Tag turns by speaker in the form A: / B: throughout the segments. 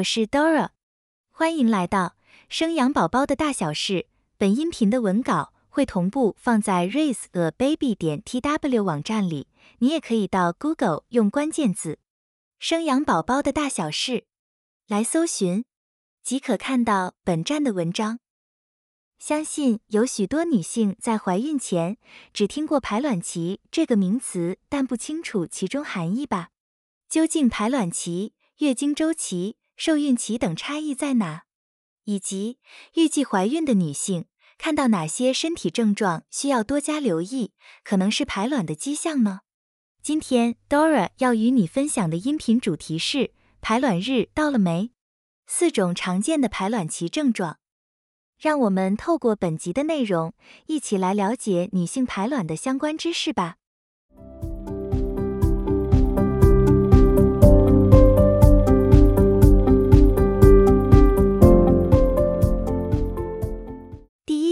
A: 我是 Dora，欢迎来到生养宝宝的大小事。本音频的文稿会同步放在 raiseababy 点 tw 网站里，你也可以到 Google 用关键字“生养宝宝的大小事”来搜寻，即可看到本站的文章。相信有许多女性在怀孕前只听过排卵期这个名词，但不清楚其中含义吧？究竟排卵期、月经周期、受孕期等差异在哪？以及预计怀孕的女性看到哪些身体症状需要多加留意，可能是排卵的迹象呢？今天 Dora 要与你分享的音频主题是排卵日到了没？四种常见的排卵期症状。让我们透过本集的内容，一起来了解女性排卵的相关知识吧。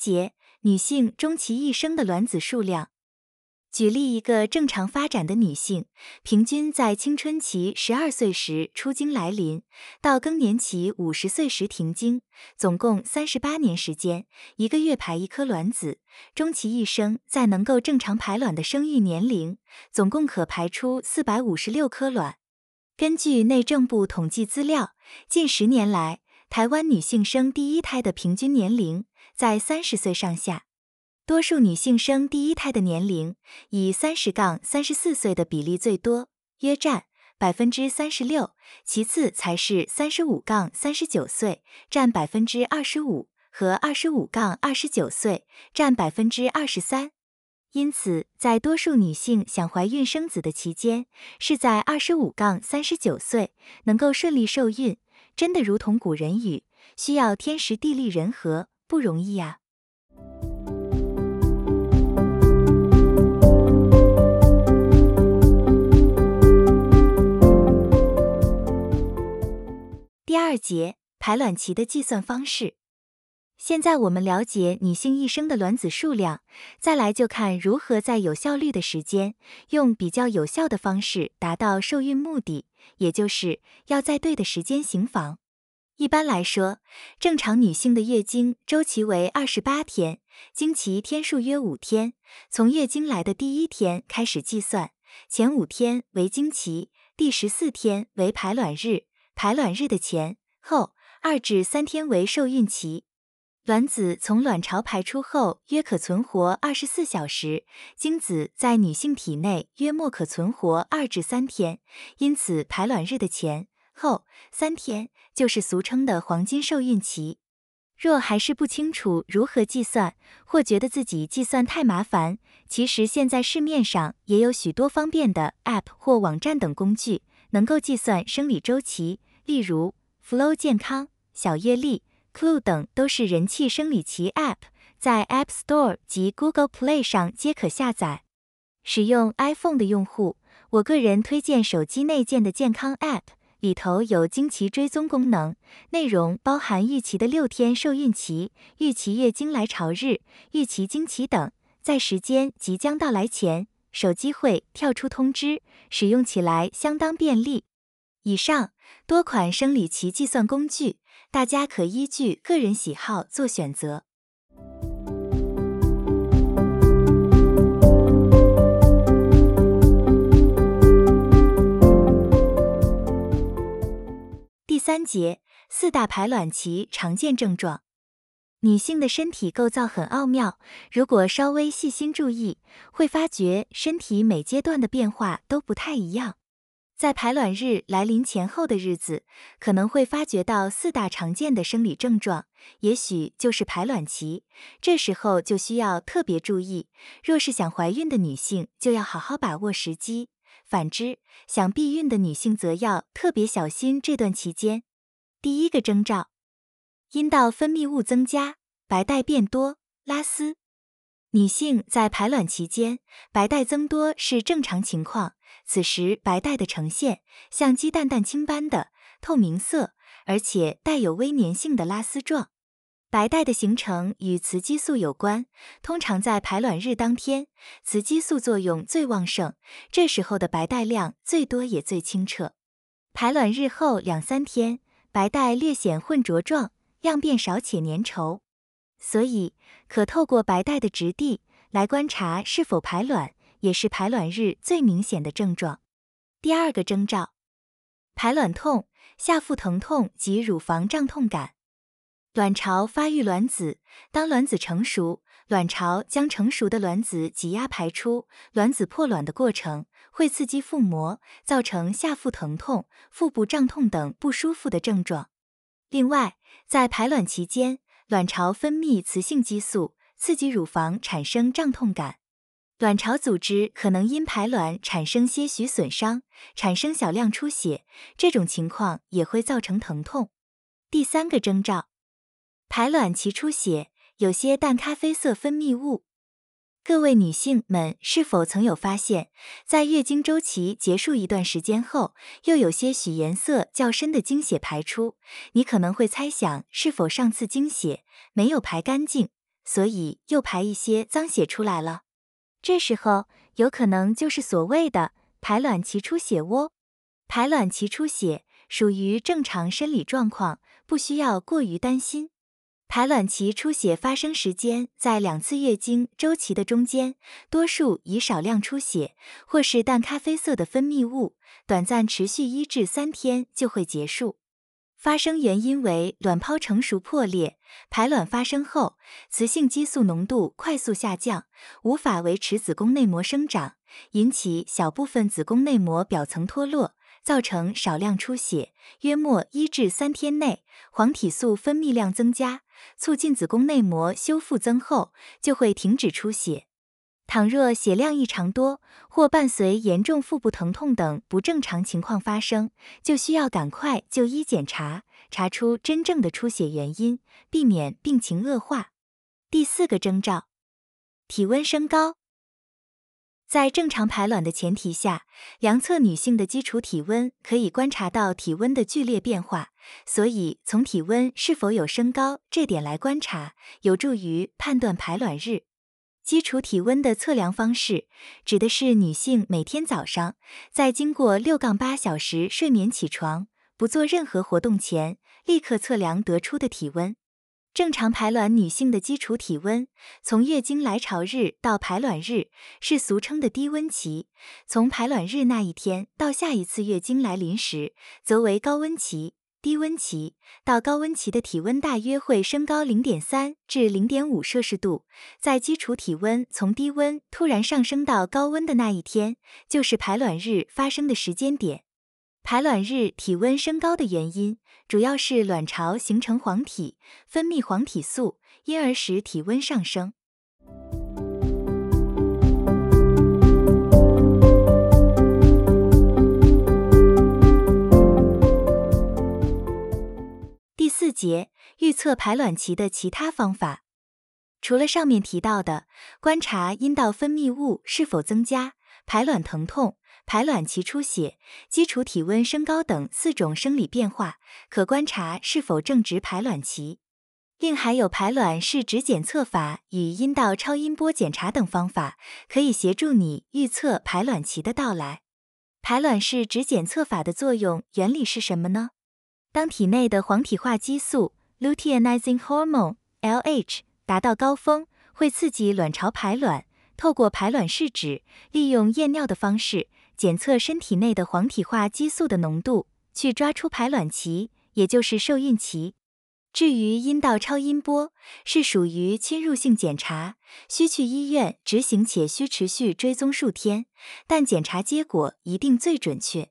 A: 节，女性终其一生的卵子数量。举例一个正常发展的女性，平均在青春期十二岁时出经来临，到更年期五十岁时停经，总共三十八年时间，一个月排一颗卵子，终其一生在能够正常排卵的生育年龄，总共可排出四百五十六颗卵。根据内政部统计资料，近十年来，台湾女性生第一胎的平均年龄在三十岁上下。多数女性生第一胎的年龄以三十杠三十四岁的比例最多，约占百分之三十六，其次才是三十五杠三十九岁，占百分之二十五，和二十五杠二十九岁，占百分之二十三。因此，在多数女性想怀孕生子的期间，是在二十五杠三十九岁能够顺利受孕，真的如同古人语，需要天时地利人和，不容易呀。第二节排卵期的计算方式。现在我们了解女性一生的卵子数量，再来就看如何在有效率的时间，用比较有效的方式达到受孕目的，也就是要在对的时间行房。一般来说，正常女性的月经周期为二十八天，经期天数约五天，从月经来的第一天开始计算，前五天为经期，第十四天为排卵日。排卵日的前后二至三天为受孕期，卵子从卵巢排出后约可存活二十四小时，精子在女性体内约莫可存活二至三天，因此排卵日的前后三天就是俗称的黄金受孕期。若还是不清楚如何计算，或觉得自己计算太麻烦，其实现在市面上也有许多方便的 App 或网站等工具，能够计算生理周期。例如，Flow 健康、小月历、Clue 等都是人气生理期 App，在 App Store 及 Google Play 上皆可下载。使用 iPhone 的用户，我个人推荐手机内建的健康 App，里头有经期追踪功能，内容包含预期的六天受孕期、预期月经来潮日、预期经期等，在时间即将到来前，手机会跳出通知，使用起来相当便利。以上多款生理期计算工具，大家可依据个人喜好做选择。三节，四大排卵期常见症状。女性的身体构造很奥妙，如果稍微细心注意，会发觉身体每阶段的变化都不太一样。在排卵日来临前后的日子，可能会发觉到四大常见的生理症状，也许就是排卵期。这时候就需要特别注意。若是想怀孕的女性，就要好好把握时机；反之，想避孕的女性则要特别小心这段期间。第一个征兆，阴道分泌物增加，白带变多，拉丝。女性在排卵期间，白带增多是正常情况。此时白带的呈现像鸡蛋蛋清般的透明色，而且带有微粘性的拉丝状。白带的形成与雌激素有关，通常在排卵日当天，雌激素作用最旺盛，这时候的白带量最多也最清澈。排卵日后两三天，白带略显混浊状，量变少且粘稠，所以可透过白带的质地来观察是否排卵，也是排卵日最明显的症状。第二个征兆，排卵痛、下腹疼痛及乳房胀痛感。卵巢发育卵子，当卵子成熟，卵巢将成熟的卵子挤压排出，卵子破卵的过程会刺激腹膜，造成下腹疼痛、腹部胀痛等不舒服的症状。另外，在排卵期间，卵巢分泌雌性激素，刺激乳房产生胀痛感。卵巢组织可能因排卵产生些许损伤，产生小量出血，这种情况也会造成疼痛。第三个征兆。排卵期出血，有些淡咖啡色分泌物。各位女性们是否曾有发现，在月经周期结束一段时间后，又有些许颜色较深的经血排出？你可能会猜想，是否上次经血没有排干净，所以又排一些脏血出来了？这时候有可能就是所谓的排卵期出血窝。排卵期出血属于正常生理状况，不需要过于担心。排卵期出血发生时间在两次月经周期的中间，多数以少量出血或是淡咖啡色的分泌物，短暂持续一至三天就会结束。发生原因为卵泡成熟破裂，排卵发生后，雌性激素浓度快速下降，无法维持子宫内膜生长，引起小部分子宫内膜表层脱落。造成少量出血，约莫一至三天内，黄体素分泌量增加，促进子宫内膜修复增厚，就会停止出血。倘若血量异常多，或伴随严重腹部疼痛等不正常情况发生，就需要赶快就医检查，查出真正的出血原因，避免病情恶化。第四个征兆，体温升高。在正常排卵的前提下，量测女性的基础体温可以观察到体温的剧烈变化，所以从体温是否有升高这点来观察，有助于判断排卵日。基础体温的测量方式指的是女性每天早上在经过六杠八小时睡眠起床，不做任何活动前，立刻测量得出的体温。正常排卵女性的基础体温，从月经来潮日到排卵日是俗称的低温期；从排卵日那一天到下一次月经来临时，则为高温期。低温期到高温期的体温大约会升高零点三至零点五摄氏度。在基础体温从低温突然上升到高温的那一天，就是排卵日发生的时间点。排卵日体温升高的原因，主要是卵巢形成黄体，分泌黄体素，因而使体温上升。第四节，预测排卵期的其他方法，除了上面提到的观察阴道分泌物是否增加、排卵疼痛。排卵期出血、基础体温升高等四种生理变化，可观察是否正值排卵期。另还有排卵试纸检测法与阴道超音波检查等方法，可以协助你预测排卵期的到来。排卵试纸检测法的作用原理是什么呢？当体内的黄体化激素 （luteinizing hormone，LH） 达到高峰，会刺激卵巢排卵。透过排卵试纸，利用验尿的方式。检测身体内的黄体化激素的浓度，去抓出排卵期，也就是受孕期。至于阴道超音波，是属于侵入性检查，需去医院执行且需持续追踪数天，但检查结果一定最准确。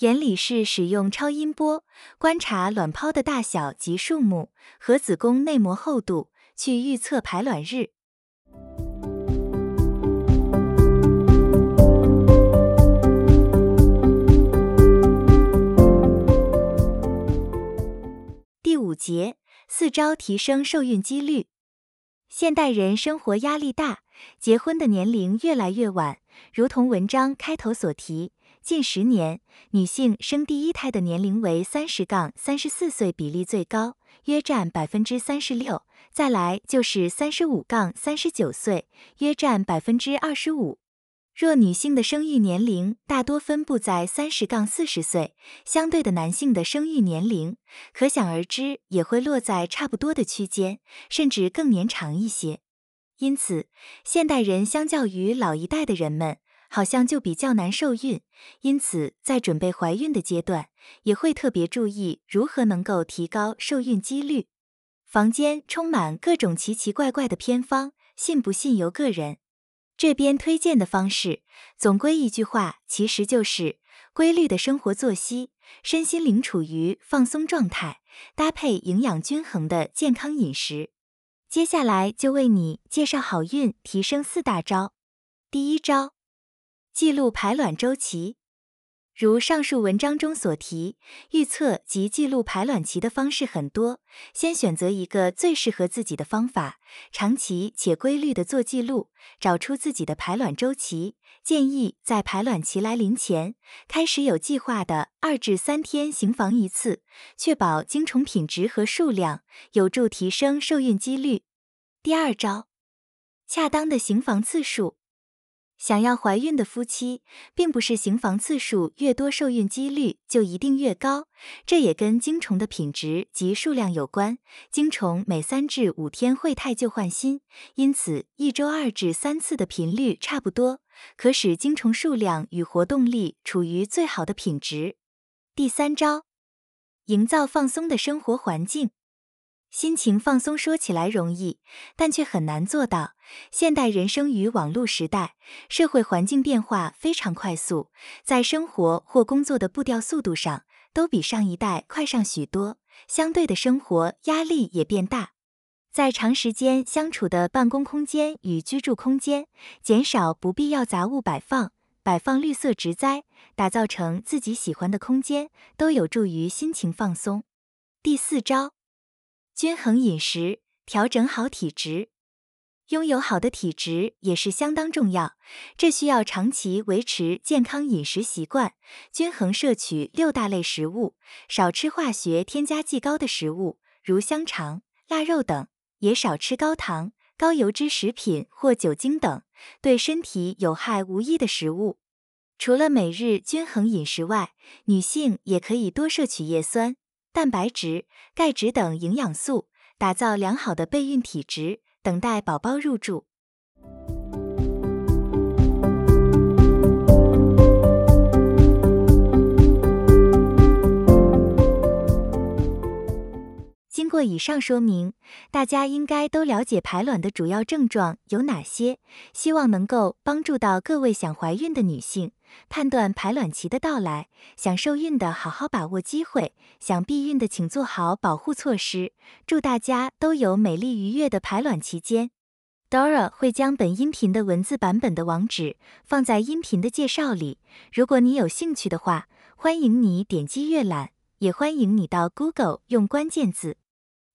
A: 原理是使用超音波观察卵泡的大小及数目和子宫内膜厚度，去预测排卵日。节四招提升受孕几率。现代人生活压力大，结婚的年龄越来越晚。如同文章开头所提，近十年女性生第一胎的年龄为三十杠三十四岁，比例最高，约占百分之三十六。再来就是三十五杠三十九岁，约占百分之二十五。若女性的生育年龄大多分布在三十杠四十岁，相对的男性的生育年龄可想而知也会落在差不多的区间，甚至更年长一些。因此，现代人相较于老一代的人们，好像就比较难受孕。因此，在准备怀孕的阶段，也会特别注意如何能够提高受孕几率。房间充满各种奇奇怪怪的偏方，信不信由个人。这边推荐的方式，总归一句话，其实就是规律的生活作息，身心灵处于放松状态，搭配营养均衡的健康饮食。接下来就为你介绍好运提升四大招。第一招，记录排卵周期。如上述文章中所提，预测及记录排卵期的方式很多，先选择一个最适合自己的方法，长期且规律的做记录，找出自己的排卵周期。建议在排卵期来临前，开始有计划的二至三天行房一次，确保精虫品质和数量，有助提升受孕几率。第二招，恰当的行房次数。想要怀孕的夫妻，并不是行房次数越多，受孕几率就一定越高。这也跟精虫的品质及数量有关。精虫每三至五天会汰旧换新，因此一周二至三次的频率差不多，可使精虫数量与活动力处于最好的品质。第三招，营造放松的生活环境。心情放松说起来容易，但却很难做到。现代人生于网络时代，社会环境变化非常快速，在生活或工作的步调速度上，都比上一代快上许多。相对的生活压力也变大，在长时间相处的办公空间与居住空间，减少不必要杂物摆放，摆放绿色植栽，打造成自己喜欢的空间，都有助于心情放松。第四招。均衡饮食，调整好体质。拥有好的体质也是相当重要，这需要长期维持健康饮食习惯，均衡摄取六大类食物，少吃化学添加剂高的食物，如香肠、腊肉等，也少吃高糖、高油脂食品或酒精等对身体有害无益的食物。除了每日均衡饮食外，女性也可以多摄取叶酸。蛋白质、钙质等营养素，打造良好的备孕体质，等待宝宝入住。经过以上说明，大家应该都了解排卵的主要症状有哪些，希望能够帮助到各位想怀孕的女性。判断排卵期的到来，想受孕的好好把握机会，想避孕的请做好保护措施。祝大家都有美丽愉悦的排卵期间。Dora 会将本音频的文字版本的网址放在音频的介绍里，如果你有兴趣的话，欢迎你点击阅览，也欢迎你到 Google 用关键字“